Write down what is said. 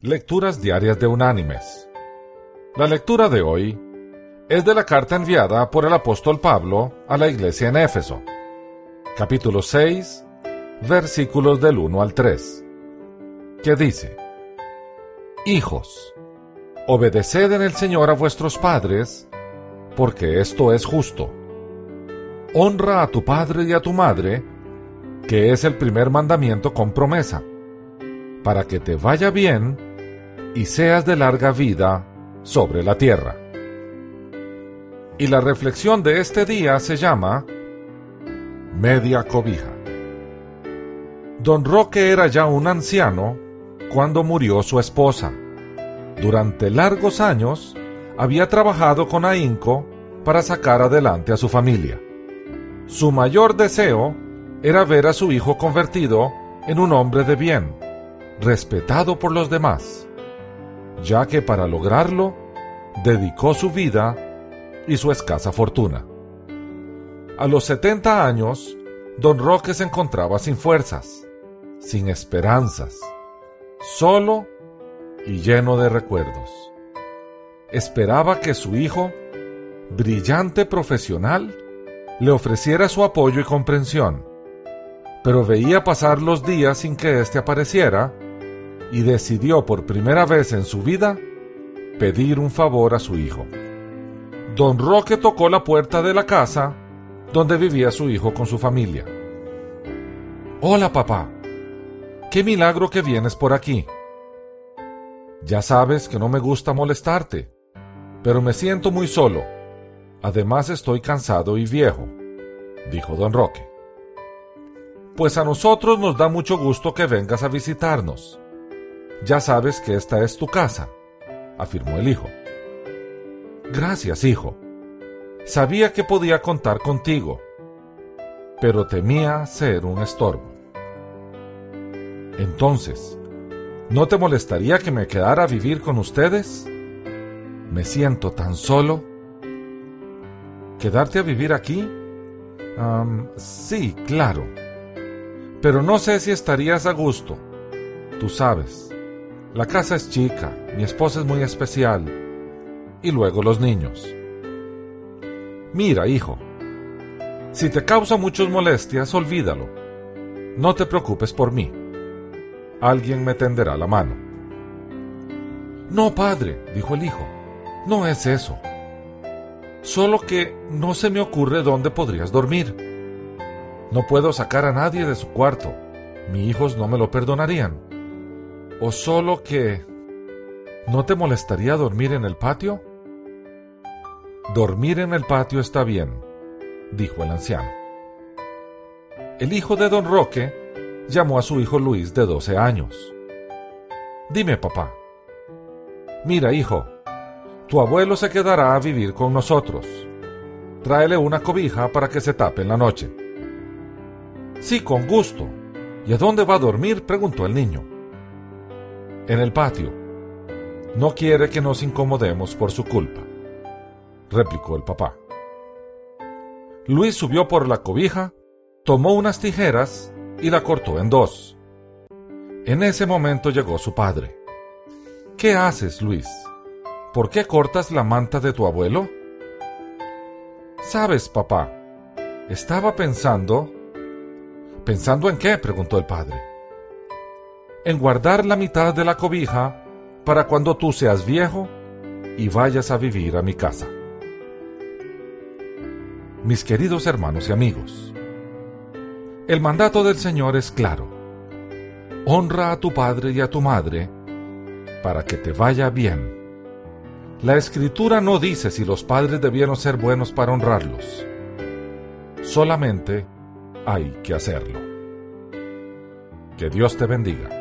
Lecturas Diarias de Unánimes. La lectura de hoy es de la carta enviada por el apóstol Pablo a la iglesia en Éfeso, capítulo 6, versículos del 1 al 3, que dice, Hijos, obedeced en el Señor a vuestros padres, porque esto es justo. Honra a tu padre y a tu madre, que es el primer mandamiento con promesa, para que te vaya bien y seas de larga vida sobre la tierra. Y la reflexión de este día se llama Media cobija. Don Roque era ya un anciano cuando murió su esposa. Durante largos años había trabajado con ahínco para sacar adelante a su familia. Su mayor deseo era ver a su hijo convertido en un hombre de bien, respetado por los demás, ya que para lograrlo dedicó su vida y su escasa fortuna. A los 70 años, don Roque se encontraba sin fuerzas, sin esperanzas, solo y lleno de recuerdos. Esperaba que su hijo, brillante profesional, le ofreciera su apoyo y comprensión, pero veía pasar los días sin que éste apareciera y decidió por primera vez en su vida pedir un favor a su hijo. Don Roque tocó la puerta de la casa donde vivía su hijo con su familia. Hola papá, qué milagro que vienes por aquí. Ya sabes que no me gusta molestarte, pero me siento muy solo. Además estoy cansado y viejo, dijo don Roque. Pues a nosotros nos da mucho gusto que vengas a visitarnos. Ya sabes que esta es tu casa, afirmó el hijo. Gracias, hijo. Sabía que podía contar contigo, pero temía ser un estorbo. Entonces, ¿no te molestaría que me quedara a vivir con ustedes? Me siento tan solo. ¿Quedarte a vivir aquí? sí, claro. Pero no sé si estarías a gusto. Tú sabes, la casa es chica, mi esposa es muy especial. Y luego los niños. Mira, hijo, si te causa muchas molestias, olvídalo. No te preocupes por mí. Alguien me tenderá la mano. No, padre, dijo el hijo, no es eso. Solo que no se me ocurre dónde podrías dormir. No puedo sacar a nadie de su cuarto. Mis hijos no me lo perdonarían. ¿O solo que... ¿No te molestaría dormir en el patio? Dormir en el patio está bien, dijo el anciano. El hijo de don Roque llamó a su hijo Luis de 12 años. Dime, papá. Mira, hijo, tu abuelo se quedará a vivir con nosotros. Tráele una cobija para que se tape en la noche. Sí, con gusto. ¿Y a dónde va a dormir? preguntó el niño en el patio. No quiere que nos incomodemos por su culpa, replicó el papá. Luis subió por la cobija, tomó unas tijeras y la cortó en dos. En ese momento llegó su padre. ¿Qué haces, Luis? ¿Por qué cortas la manta de tu abuelo? Sabes, papá, estaba pensando... ¿Pensando en qué? preguntó el padre en guardar la mitad de la cobija para cuando tú seas viejo y vayas a vivir a mi casa. Mis queridos hermanos y amigos, el mandato del Señor es claro. Honra a tu padre y a tu madre para que te vaya bien. La escritura no dice si los padres debieron ser buenos para honrarlos. Solamente hay que hacerlo. Que Dios te bendiga.